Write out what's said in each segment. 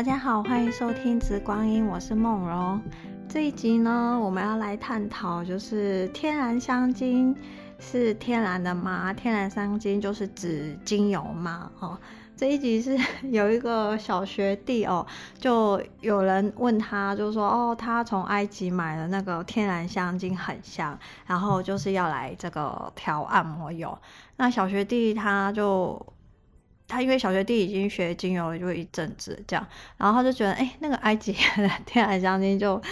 大家好，欢迎收听《直光阴》，我是梦蓉。这一集呢，我们要来探讨，就是天然香精是天然的吗？天然香精就是指精油吗？哦，这一集是 有一个小学弟哦，就有人问他，就说哦，他从埃及买的那个天然香精很香，然后就是要来这个调按摩油。那小学弟他就。他因为小学弟已经学精油了，就一阵子这样，然后他就觉得，哎、那个埃及的天然香精就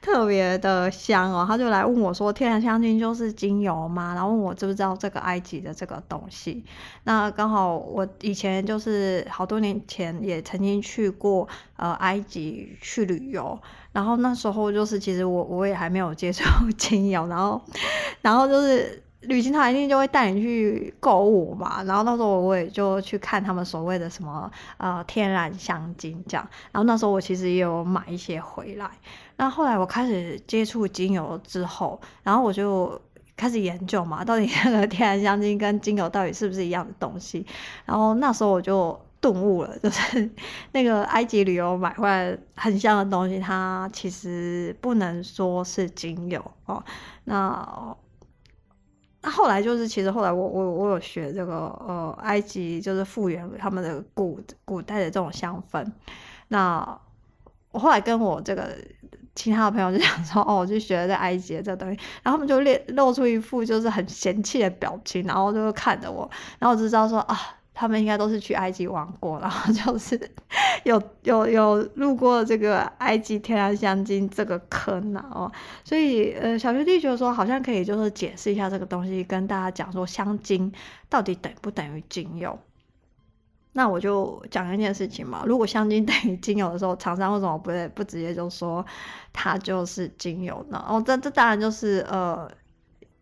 特别的香哦，他就来问我说，天然香精就是精油吗？然后问我知不知道这个埃及的这个东西。那刚好我以前就是好多年前也曾经去过呃埃及去旅游，然后那时候就是其实我我也还没有接触精油，然后然后就是。旅行团一定就会带你去购物嘛，然后那时候我也就去看他们所谓的什么呃天然香精这样，然后那时候我其实也有买一些回来。那后来我开始接触精油之后，然后我就开始研究嘛，到底那个天然香精跟精油到底是不是一样的东西？然后那时候我就顿悟了，就是那个埃及旅游买回来很香的东西，它其实不能说是精油哦。那那后来就是，其实后来我我我有学这个呃埃及就是复原他们的古古代的这种香氛。那我后来跟我这个其他的朋友就想说，哦，我去学了在埃及这东西，然后他们就露露出一副就是很嫌弃的表情，然后就看着我，然后我就知道说啊。他们应该都是去埃及玩过，然后就是 有有有路过这个埃及天然香精这个坑哦，所以呃，小学弟觉得说好像可以就是解释一下这个东西，跟大家讲说香精到底等不等于精油。那我就讲一件事情嘛，如果香精等于精油的时候，厂商为什么不会不直接就说它就是精油呢？哦，这这当然就是呃。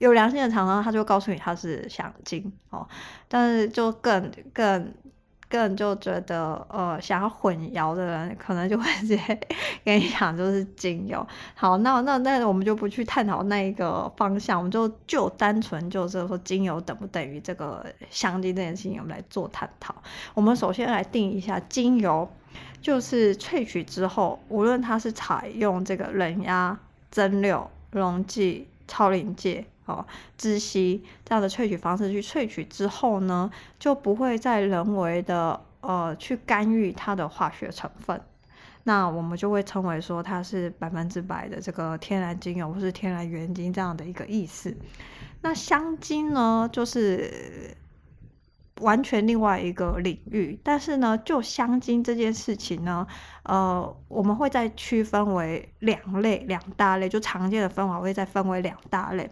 有良心的厂商，他就告诉你它是香精哦，但是就更更更就觉得呃想要混淆的人，可能就会直接跟你讲就是精油。好，那那那我们就不去探讨那一个方向，我们就就单纯就是说精油等不等于这个香精这件事情，我们来做探讨。我们首先来定一下，精油就是萃取之后，无论它是采用这个冷压、蒸馏、溶剂、超临界。哦，窒息这样的萃取方式去萃取之后呢，就不会再人为的呃去干预它的化学成分，那我们就会称为说它是百分之百的这个天然精油或是天然原精这样的一个意思。那香精呢，就是完全另外一个领域，但是呢，就香精这件事情呢，呃，我们会再区分为两类两大类，就常见的分法会再分为两大类。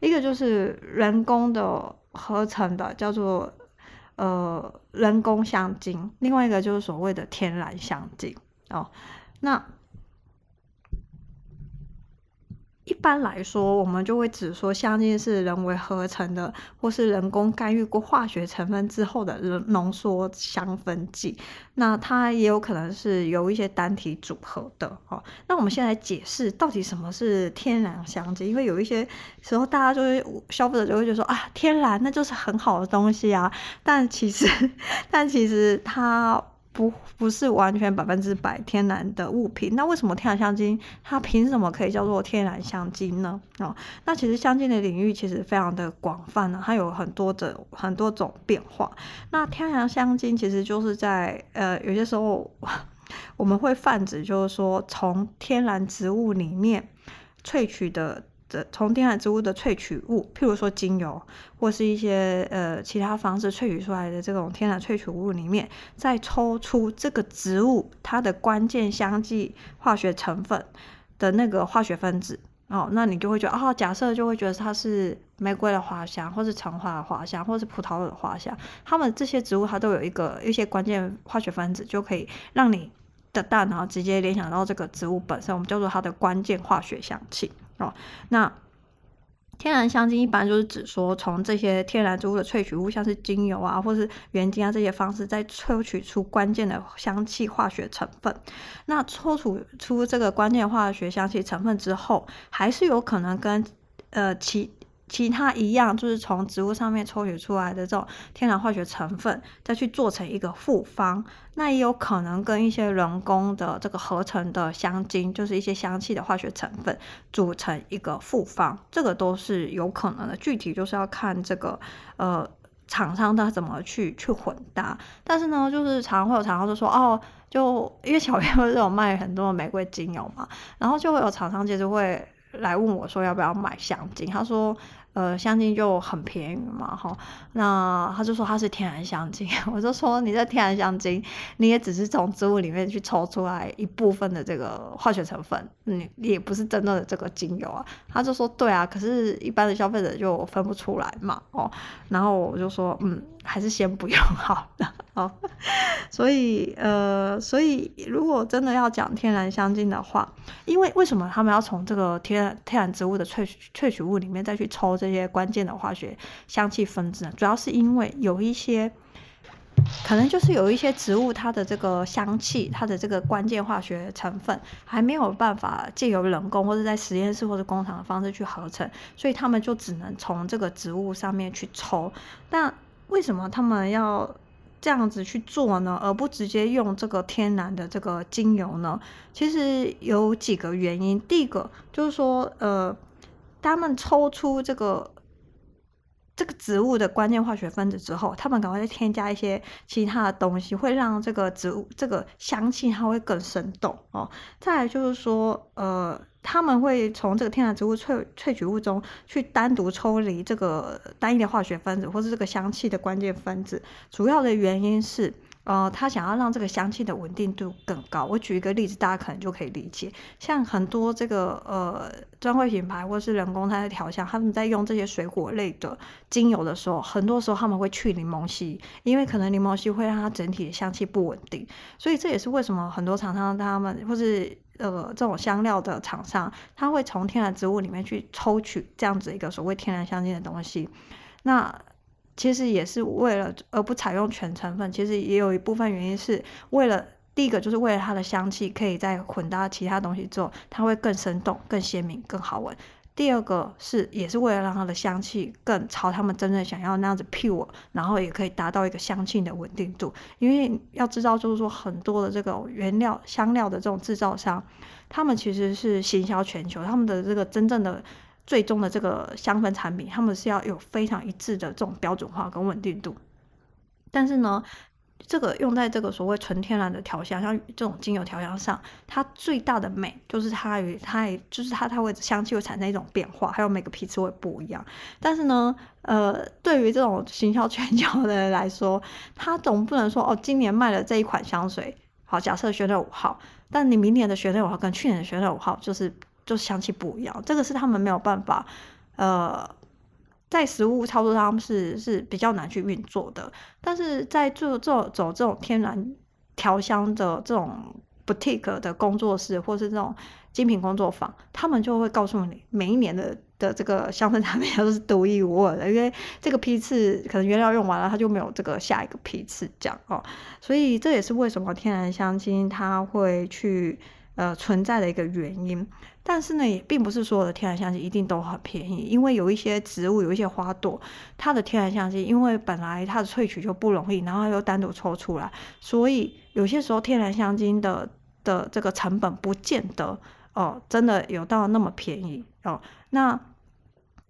一个就是人工的合成的，叫做呃人工香精；另外一个就是所谓的天然香精哦。那一般来说，我们就会指说香精是人为合成的，或是人工干预过化学成分之后的浓缩香氛剂。那它也有可能是由一些单体组合的。哦，那我们先来解释到底什么是天然香精，因为有一些时候大家就会消费者就会觉得说啊，天然那就是很好的东西啊。但其实，但其实它。不不是完全百分之百天然的物品，那为什么天然香精它凭什么可以叫做天然香精呢？哦，那其实香精的领域其实非常的广泛呢，它有很多的很多种变化。那天然香精其实就是在呃有些时候我们会泛指，就是说从天然植物里面萃取的。的从天然植物的萃取物，譬如说精油，或是一些呃其他方式萃取出来的这种天然萃取物里面，再抽出这个植物它的关键香气化学成分的那个化学分子哦，那你就会觉得哦，假设就会觉得它是玫瑰的花香，或是橙花的花香，或是葡萄的花香，它们这些植物它都有一个一些关键化学分子，就可以让你的大脑直接联想到这个植物本身，我们叫做它的关键化学香气。哦，那天然香精一般就是指说，从这些天然植物的萃取物，像是精油啊，或是原精啊这些方式，再抽取出关键的香气化学成分。那抽取出这个关键化学香气成分之后，还是有可能跟呃其其他一样，就是从植物上面抽取出来的这种天然化学成分，再去做成一个复方。那也有可能跟一些人工的这个合成的香精，就是一些香气的化学成分组成一个复方，这个都是有可能的。具体就是要看这个呃厂商他怎么去去混搭。但是呢，就是常常会有厂商就说哦，就因为小编不是有卖很多玫瑰精油嘛，然后就会有厂商接着会来问我说要不要买香精，他说。呃，香精就很便宜嘛，哈，那他就说他是天然香精，我就说你这天然香精，你也只是从植物里面去抽出来一部分的这个化学成分，你也不是真正的这个精油啊。他就说对啊，可是一般的消费者就分不出来嘛，哦，然后我就说嗯。还是先不用 好的，好，所以呃，所以如果真的要讲天然香精的话，因为为什么他们要从这个天然天然植物的萃取萃取物里面再去抽这些关键的化学香气分子呢？主要是因为有一些可能就是有一些植物它的这个香气，它的这个关键化学成分还没有办法借由人工或者在实验室或者工厂的方式去合成，所以他们就只能从这个植物上面去抽，但。为什么他们要这样子去做呢？而不直接用这个天然的这个精油呢？其实有几个原因。第一个就是说，呃，他们抽出这个这个植物的关键化学分子之后，他们赶快再添加一些其他的东西，会让这个植物这个香气它会更生动哦。再来就是说，呃。他们会从这个天然植物萃萃取物中去单独抽离这个单一的化学分子，或是这个香气的关键分子。主要的原因是，呃，他想要让这个香气的稳定度更高。我举一个例子，大家可能就可以理解。像很多这个呃专柜品牌或是人工它的调香，他们在用这些水果类的精油的时候，很多时候他们会去柠檬烯，因为可能柠檬烯会让它整体的香气不稳定。所以这也是为什么很多厂商他们或是。呃，这种香料的厂商，他会从天然植物里面去抽取这样子一个所谓天然香精的东西。那其实也是为了，而不采用全成分。其实也有一部分原因是为了，第一个就是为了它的香气可以再混搭其他东西做，它会更生动、更鲜明、更好闻。第二个是，也是为了让它的香气更朝他们真正想要那样子 pure，然后也可以达到一个香气的稳定度。因为要知道，就是说很多的这个原料香料的这种制造商，他们其实是行销全球，他们的这个真正的最终的这个香氛产品，他们是要有非常一致的这种标准化跟稳定度。但是呢，这个用在这个所谓纯天然的调香，像这种精油调香上，它最大的美就是它与它也就是它它会香气会产生一种变化，还有每个批次会不一样。但是呢，呃，对于这种行销全球的人来说，他总不能说哦，今年卖了这一款香水，好，假设选了五号，但你明年的选了五号跟去年的选了五号就是就是香气不一样，这个是他们没有办法，呃。在实物操作上是是比较难去运作的，但是在做做走这种天然调香的这种 boutique 的工作室，或是这种精品工作坊，他们就会告诉你，每一年的的这个香氛产品都是独一无二的，因为这个批次可能原料用完了，它就没有这个下一个批次这样哦，所以这也是为什么天然香精它会去。呃，存在的一个原因，但是呢，也并不是所有的天然香精一定都很便宜，因为有一些植物，有一些花朵，它的天然香精，因为本来它的萃取就不容易，然后又单独抽出来，所以有些时候天然香精的的这个成本不见得哦，真的有到那么便宜哦，那。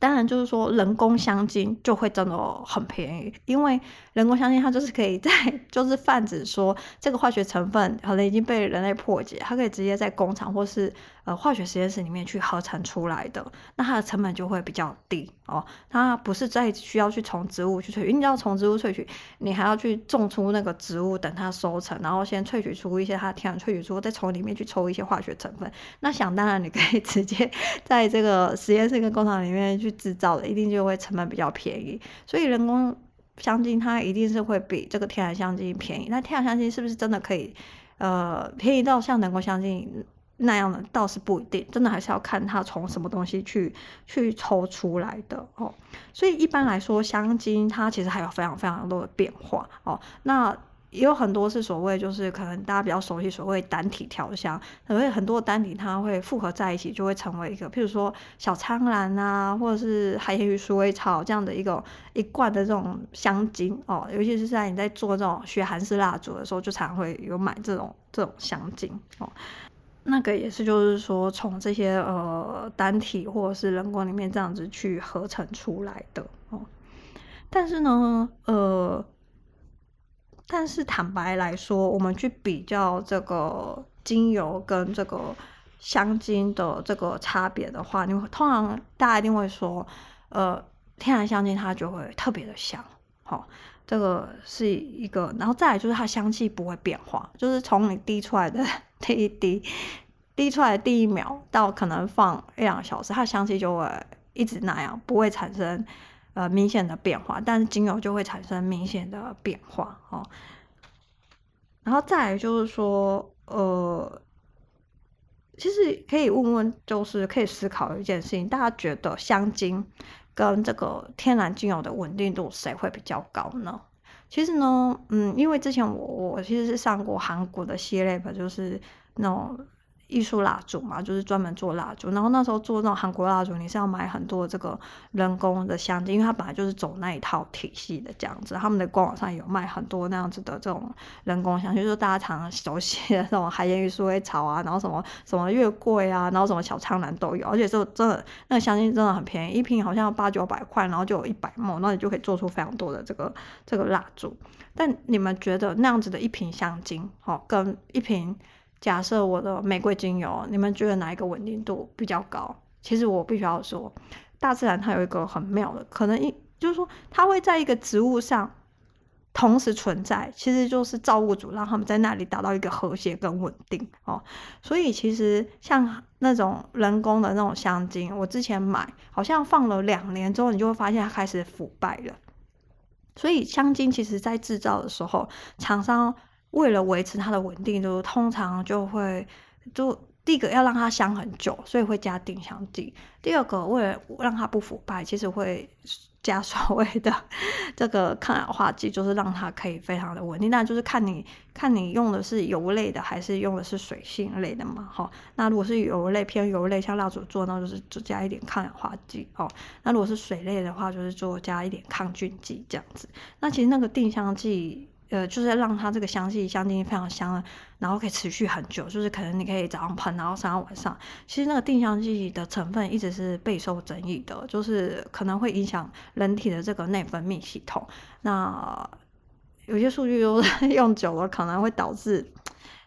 当然，就是说人工香精就会真的很便宜，因为人工香精它就是可以在，就是泛指说这个化学成分可能已经被人类破解，它可以直接在工厂或是呃化学实验室里面去合成出来的，那它的成本就会比较低哦。它不是再需要去从植物去萃取，因为你要从植物萃取，你还要去种出那个植物，等它收成，然后先萃取出一些它的天然萃取出，再从里面去抽一些化学成分。那想当然，你可以 直接在这个实验室跟工厂里面去。制造的一定就会成本比较便宜，所以人工香精它一定是会比这个天然香精便宜。那天然香精是不是真的可以，呃，便宜到像人工香精那样的？倒是不一定，真的还是要看它从什么东西去去抽出来的哦。所以一般来说，香精它其实还有非常非常多的变化哦。那也有很多是所谓就是可能大家比较熟悉所谓单体调香，所以很多单体它会复合在一起，就会成为一个，譬如说小苍兰啊，或者是海盐与鼠尾草这样的一个一罐的这种香精哦，尤其是在你在做这种学韩式蜡烛的时候，就常会有买这种这种香精哦。那个也是就是说从这些呃单体或者是人工里面这样子去合成出来的哦。但是呢，呃。但是坦白来说，我们去比较这个精油跟这个香精的这个差别的话，你通常大家一定会说，呃，天然香精它就会特别的香，好、哦，这个是一个，然后再来就是它香气不会变化，就是从你滴出来的第一滴，滴出来第一秒到可能放一两个小时，它香气就会一直那样，不会产生。呃，明显的变化，但是精油就会产生明显的变化哦。然后再来就是说，呃，其实可以问问，就是可以思考一件事情，大家觉得香精跟这个天然精油的稳定度谁会比较高呢？其实呢，嗯，因为之前我我其实是上过韩国的系列吧就是那种。艺术蜡烛嘛，就是专门做蜡烛。然后那时候做那种韩国蜡烛，你是要买很多这个人工的香精，因为它本来就是走那一套体系的这样子。他们的官网上有卖很多那样子的这种人工香精，就是大家常熟悉的那种海盐与鼠尾草啊，然后什么什么月桂啊，然后什么小苍兰都有。而且就真的那个香精真的很便宜，一瓶好像八九百块，然后就有一百 ml，那你就可以做出非常多的这个这个蜡烛。但你们觉得那样子的一瓶香精，哦，跟一瓶？假设我的玫瑰精油，你们觉得哪一个稳定度比较高？其实我必须要说，大自然它有一个很妙的，可能一就是说，它会在一个植物上同时存在，其实就是造物主让他们在那里达到一个和谐跟稳定哦。所以其实像那种人工的那种香精，我之前买，好像放了两年之后，你就会发现它开始腐败了。所以香精其实在制造的时候，厂商。为了维持它的稳定度，通常就会就第一个要让它香很久，所以会加定香剂。第二个，为了让它不腐败，其实会加所谓的这个抗氧化剂，就是让它可以非常的稳定。那就是看你看你用的是油类的，还是用的是水性类的嘛？哈，那如果是油类偏油类，像蜡烛做，那就是就加一点抗氧化剂哦。那如果是水类的话，就是做加一点抗菌剂这样子。那其实那个定香剂。呃，就是让它这个香气香精非常香，然后可以持续很久。就是可能你可以早上喷，然后上到晚上。其实那个定香剂的成分一直是备受争议的，就是可能会影响人体的这个内分泌系统。那有些数据都 用久了，可能会导致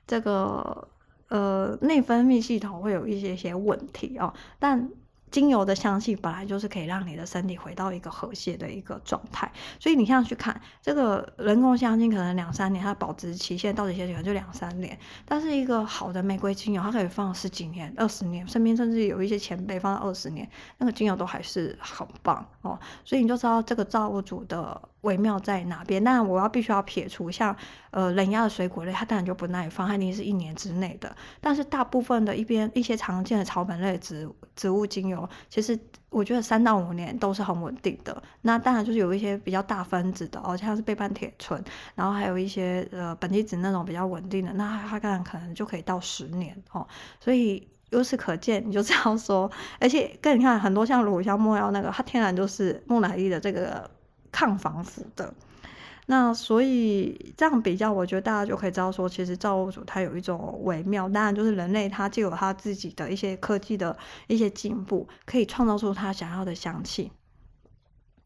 这个呃内分泌系统会有一些些问题哦。但精油的香气本来就是可以让你的身体回到一个和谐的一个状态，所以你现在去看这个人工香精，可能两三年，它的保质期限到底些可能就两三年，但是一个好的玫瑰精油，它可以放十几年、二十年，身边甚至有一些前辈放了二十年，那个精油都还是很棒哦，所以你就知道这个造物主的。微妙在哪边？当然，我要必须要撇除像呃冷压的水果类，它当然就不耐放，它一定是一年之内的。但是大部分的一边一些常见的草本类植植物精油，其实我觉得三到五年都是很稳定的。那当然就是有一些比较大分子的哦，像是倍半铁醇，然后还有一些呃苯基酯那种比较稳定的，那它当然可能就可以到十年哦。所以由此可见，你就这样说，而且跟你看很多像乳香莫药那个，它天然就是木乃伊的这个。抗防腐的，那所以这样比较，我觉得大家就可以知道说，其实造物主它有一种微妙，当然就是人类他就有他自己的一些科技的一些进步，可以创造出他想要的香气。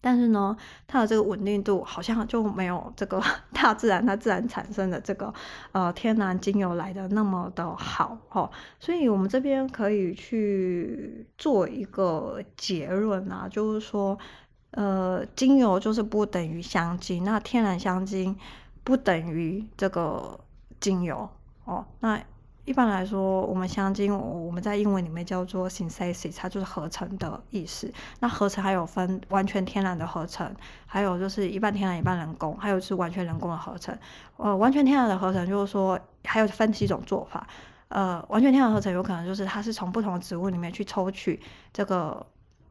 但是呢，它的这个稳定度好像就没有这个 大自然它自然产生的这个呃天然精油来的那么的好哦。所以我们这边可以去做一个结论啊，就是说。呃，精油就是不等于香精，那天然香精不等于这个精油哦。那一般来说，我们香精我们在英文里面叫做 synthesis，它就是合成的意思。那合成还有分完全天然的合成，还有就是一半天然一半人工，还有是完全人工的合成。呃，完全天然的合成就是说还有分几种做法。呃，完全天然合成有可能就是它是从不同的植物里面去抽取这个。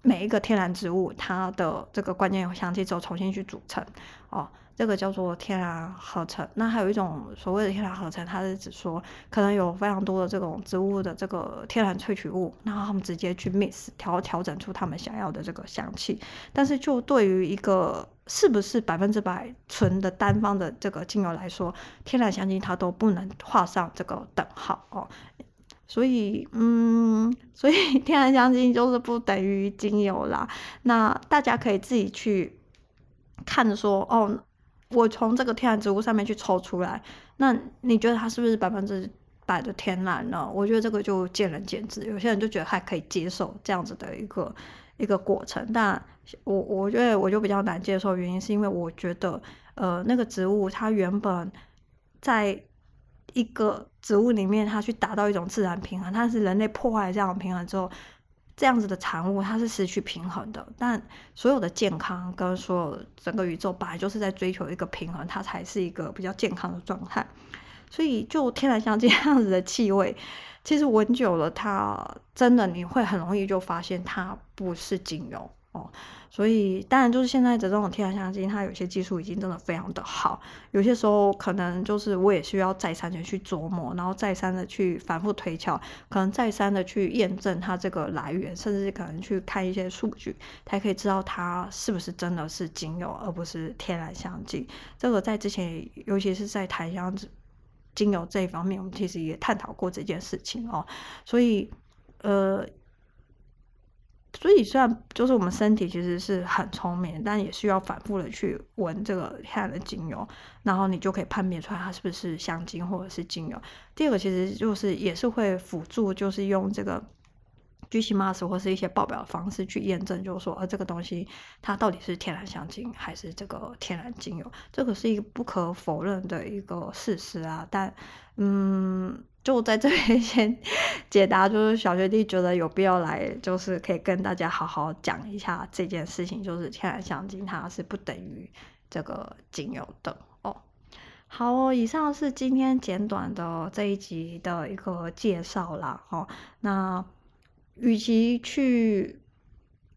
每一个天然植物它的这个关键香气之后重新去组成哦。这个叫做天然合成。那还有一种所谓的天然合成，它是指说可能有非常多的这种植物的这个天然萃取物，然后他们直接去 mix 调调整出他们想要的这个香气。但是就对于一个是不是百分之百纯的单方的这个精油来说，天然香精它都不能画上这个等号哦。所以，嗯，所以天然香精就是不等于精油啦。那大家可以自己去看说，哦。我从这个天然植物上面去抽出来，那你觉得它是不是百分之百的天然呢？我觉得这个就见仁见智，有些人就觉得还可以接受这样子的一个一个过程，但我我觉得我就比较难接受，原因是因为我觉得，呃，那个植物它原本在一个植物里面，它去达到一种自然平衡，它是人类破坏这样平衡之后。这样子的产物，它是失去平衡的。但所有的健康跟所有整个宇宙本来就是在追求一个平衡，它才是一个比较健康的状态。所以，就天然香精这样子的气味，其实闻久了，它真的你会很容易就发现它不是精油。哦，所以当然就是现在的这种天然香精，它有些技术已经真的非常的好。有些时候可能就是我也需要再三的去琢磨，然后再三的去反复推敲，可能再三的去验证它这个来源，甚至可能去看一些数据，才可以知道它是不是真的是精油，而不是天然香精。这个在之前，尤其是在檀香精油这一方面，我们其实也探讨过这件事情哦。所以，呃。所以，虽然就是我们身体其实是很聪明，但也需要反复的去闻这个天然的精油，然后你就可以判别出来它是不是香精或者是精油。第二个其实就是也是会辅助，就是用这个 GC-MS 或是一些报表的方式去验证，就是说，呃，这个东西它到底是天然香精还是这个天然精油，这个是一个不可否认的一个事实啊。但，嗯。就在这边 先解答，就是小学弟觉得有必要来，就是可以跟大家好好讲一下这件事情，就是天然香精它是不等于这个精油的哦。好哦，以上是今天简短的这一集的一个介绍啦。哦，那与其去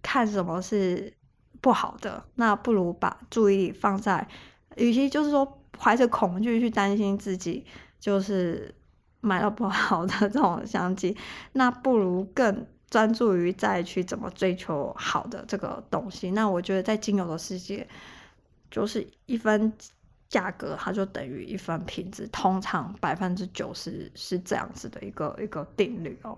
看什么是不好的，那不如把注意力放在，与其就是说怀着恐惧去担心自己，就是。买到不好的这种香精，那不如更专注于再去怎么追求好的这个东西。那我觉得在精油的世界，就是一分价格，它就等于一分品质，通常百分之九十是这样子的一个一个定律哦。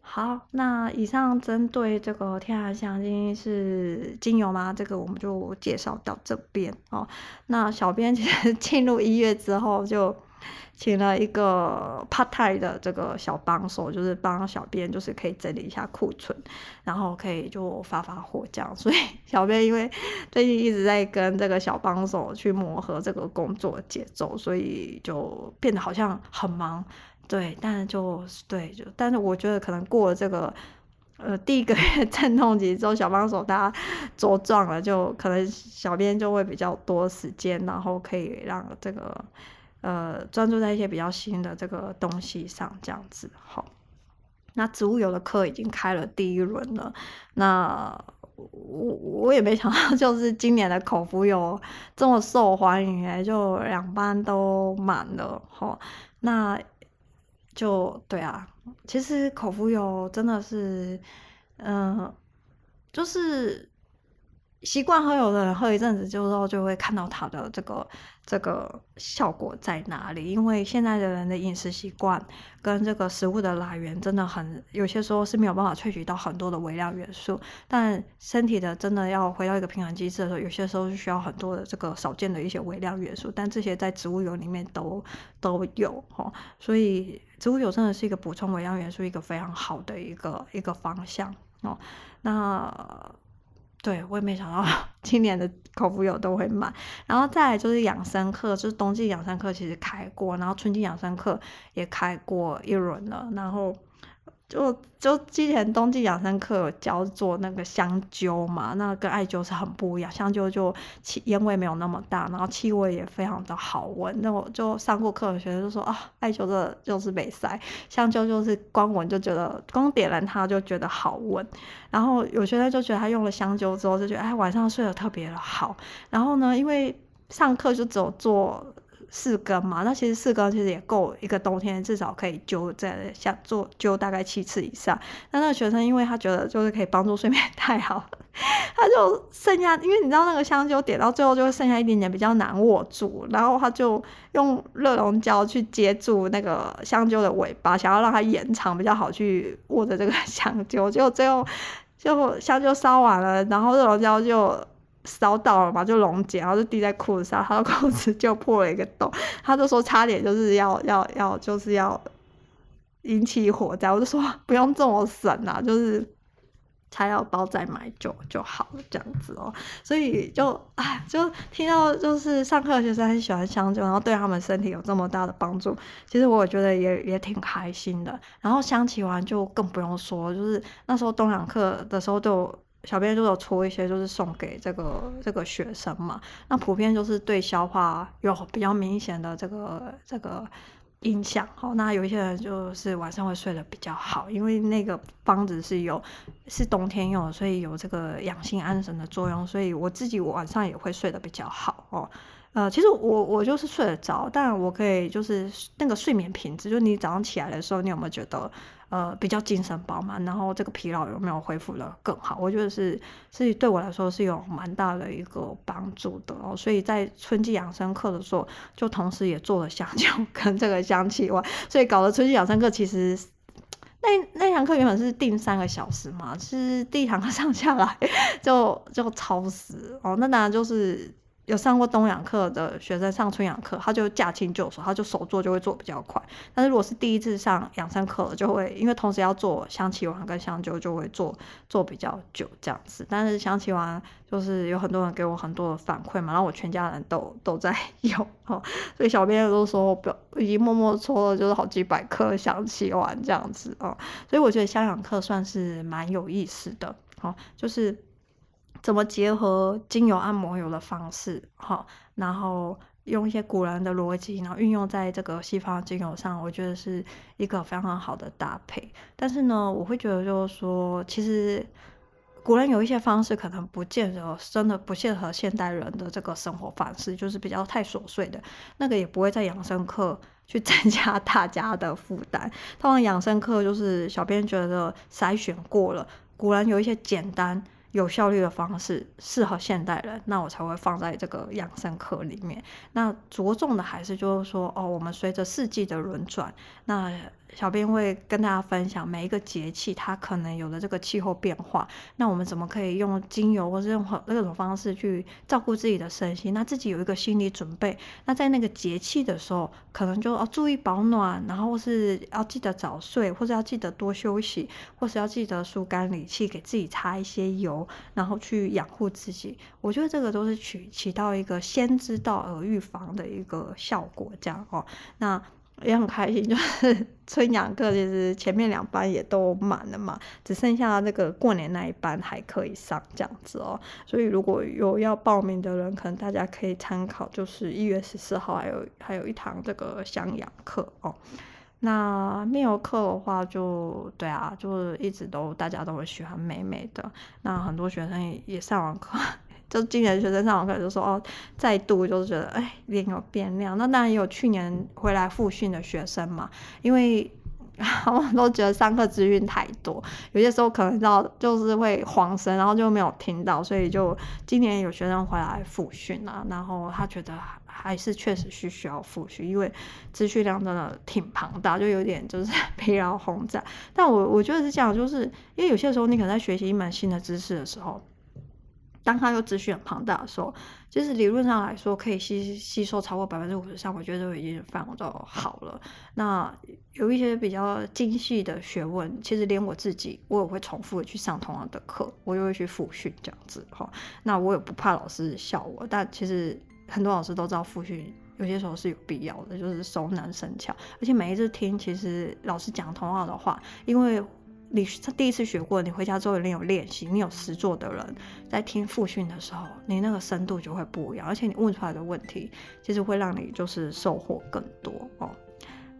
好，那以上针对这个天然香精是精油吗？这个我们就介绍到这边哦。那小编其实 进入一月之后就。请了一个 part time 的这个小帮手，就是帮小编，就是可以整理一下库存，然后可以就发发货这样。所以 小编因为最近一直在跟这个小帮手去磨合这个工作节奏，所以就变得好像很忙。对，但是就对，就但是我觉得可能过了这个呃第一个月阵痛期之后，小帮手大家茁壮了，就可能小编就会比较多时间，然后可以让这个。呃，专注在一些比较新的这个东西上，这样子好。那植物油的课已经开了第一轮了，那我我也没想到，就是今年的口服油这么受欢迎哎，就两班都满了哈。那就对啊，其实口服油真的是，嗯、就是。习惯喝油的人喝一阵子之后，就会看到它的这个这个效果在哪里。因为现在的人的饮食习惯跟这个食物的来源真的很，有些时候是没有办法萃取到很多的微量元素。但身体的真的要回到一个平衡机制的时候，有些时候是需要很多的这个少见的一些微量元素。但这些在植物油里面都都有哦，所以植物油真的是一个补充微量元素一个非常好的一个一个方向哦。那。对，我也没想到 今年的口服油都会满，然后再就是养生课，就是冬季养生课其实开过，然后春季养生课也开过一轮了，然后就就之前冬季养生课有教做那个香灸嘛，那跟艾灸是很不一样，香灸就气烟味没有那么大，然后气味也非常的好闻。那我就上过课的学生就说啊，艾灸的就是美塞，香灸就是光闻就觉得光点燃它就觉得好闻。然后有学生就觉得他用了香灸之后就觉得哎晚上睡得特别的好。然后呢，因为上课就只有做。四根嘛，那其实四根其实也够一个冬天，至少可以灸在下做灸大概七次以上。那那个学生因为他觉得就是可以帮助睡眠太好，他就剩下，因为你知道那个香灸点到最后就会剩下一点点比较难握住，然后他就用热熔胶去接住那个香灸的尾巴，想要让它延长比较好去握着这个 香灸，结果最后就香灸烧完了，然后热熔胶就。烧到了嘛，就溶解，然后就滴在裤子上，他的裤子就破了一个洞。他就说差点就是要要要就是要引起火灾，我就说不用这么省啊，就是材料包再买就就好了这样子哦。所以就哎，就听到就是上课的学生很喜欢香灸，然后对他们身体有这么大的帮助，其实我觉得也也挺开心的。然后香气完就更不用说，就是那时候冬养课的时候就。小编都有出一些，就是送给这个这个学生嘛。那普遍就是对消化有比较明显的这个这个影响。好，那有一些人就是晚上会睡得比较好，因为那个方子是有是冬天用，所以有这个养心安神的作用。所以我自己晚上也会睡得比较好哦。呃，其实我我就是睡得着，但我可以就是那个睡眠品质，就是你早上起来的时候，你有没有觉得呃比较精神饱满，然后这个疲劳有没有恢复得更好？我觉得是是对我来说是有蛮大的一个帮助的哦。所以在春季养生课的时候，就同时也做了香灸 跟这个香气丸，所以搞得春季养生课其实那那堂课原本是定三个小时嘛，是第一堂课上下来 就就超时哦，那当然就是。有上过冬养课的学生上春养课，他就驾轻就熟，他就手做就会做比较快。但是如果是第一次上养生课，就会因为同时要做香气丸跟香灸，就会做做比较久这样子。但是香气丸就是有很多人给我很多的反馈嘛，然后我全家人都都在 用哦，所以小编都说我已经默默抽了就是好几百颗香气丸这样子哦。所以我觉得香养课算是蛮有意思的，哦，就是。怎么结合精油按摩油的方式，好，然后用一些古人的逻辑，然后运用在这个西方精油上，我觉得是一个非常好的搭配。但是呢，我会觉得就是说，其实古人有一些方式可能不见得真的不适合现代人的这个生活方式，就是比较太琐碎的，那个也不会在养生课 去增加大家的负担。通常养生课就是小编觉得筛选过了，古人有一些简单。有效率的方式适合现代人，那我才会放在这个养生课里面。那着重的还是就是说，哦，我们随着四季的轮转，那。小编会跟大家分享每一个节气它可能有的这个气候变化，那我们怎么可以用精油或是任何那种方式去照顾自己的身心？那自己有一个心理准备，那在那个节气的时候，可能就要注意保暖，然后是要记得早睡，或者要记得多休息，或是要记得疏肝理气，给自己擦一些油，然后去养护自己。我觉得这个都是起起到一个先知道而预防的一个效果，这样哦。那。也很开心，就是春阳课其实前面两班也都满了嘛，只剩下那个过年那一班还可以上这样子哦。所以如果有要报名的人，可能大家可以参考，就是一月十四号还有还有一堂这个香阳课哦。那面油课的话就，就对啊，就是一直都大家都会喜欢美美的。那很多学生也也上完课。就今年学生上完课就说哦，再度就是觉得哎脸有变亮。那当然也有去年回来复训的学生嘛，因为 他们都觉得上课资讯太多，有些时候可能到就是会晃神，然后就没有听到，所以就今年有学生回来复训啊，然后他觉得还是确实需需要复训，因为资讯量真的挺庞大，就有点就是 疲劳轰炸。但我我觉得是这样，就是因为有些时候你可能在学习一门新的知识的时候。当他又资讯很庞大的时候，就是理论上来说可以吸吸收超过百分之五十上，我觉得都已经非常的好了。那有一些比较精细的学问，其实连我自己我也会重复的去上同样的课，我就会去复训这样子哈。那我也不怕老师笑我，但其实很多老师都知道复训有些时候是有必要的，就是熟能生巧。而且每一次听，其实老师讲同样的话，因为。你第一次学过，你回家之后一定有练习，你有实作的人在听复训的时候，你那个深度就会不一样，而且你问出来的问题，其实会让你就是收获更多哦。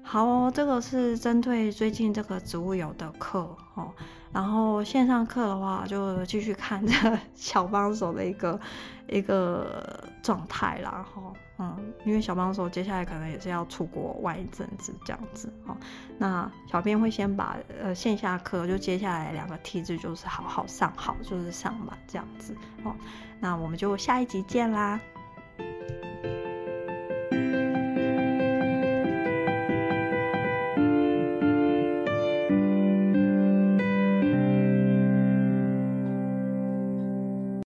好哦，这个是针对最近这个植物油的课哦。然后线上课的话，就继续看这 小帮手的一个一个状态啦哈。嗯，因为小帮手接下来可能也是要出国玩一阵子这样子哦。那小编会先把呃线下课就接下来两个梯子就是好好上好，就是上满这样子哦。那我们就下一集见啦。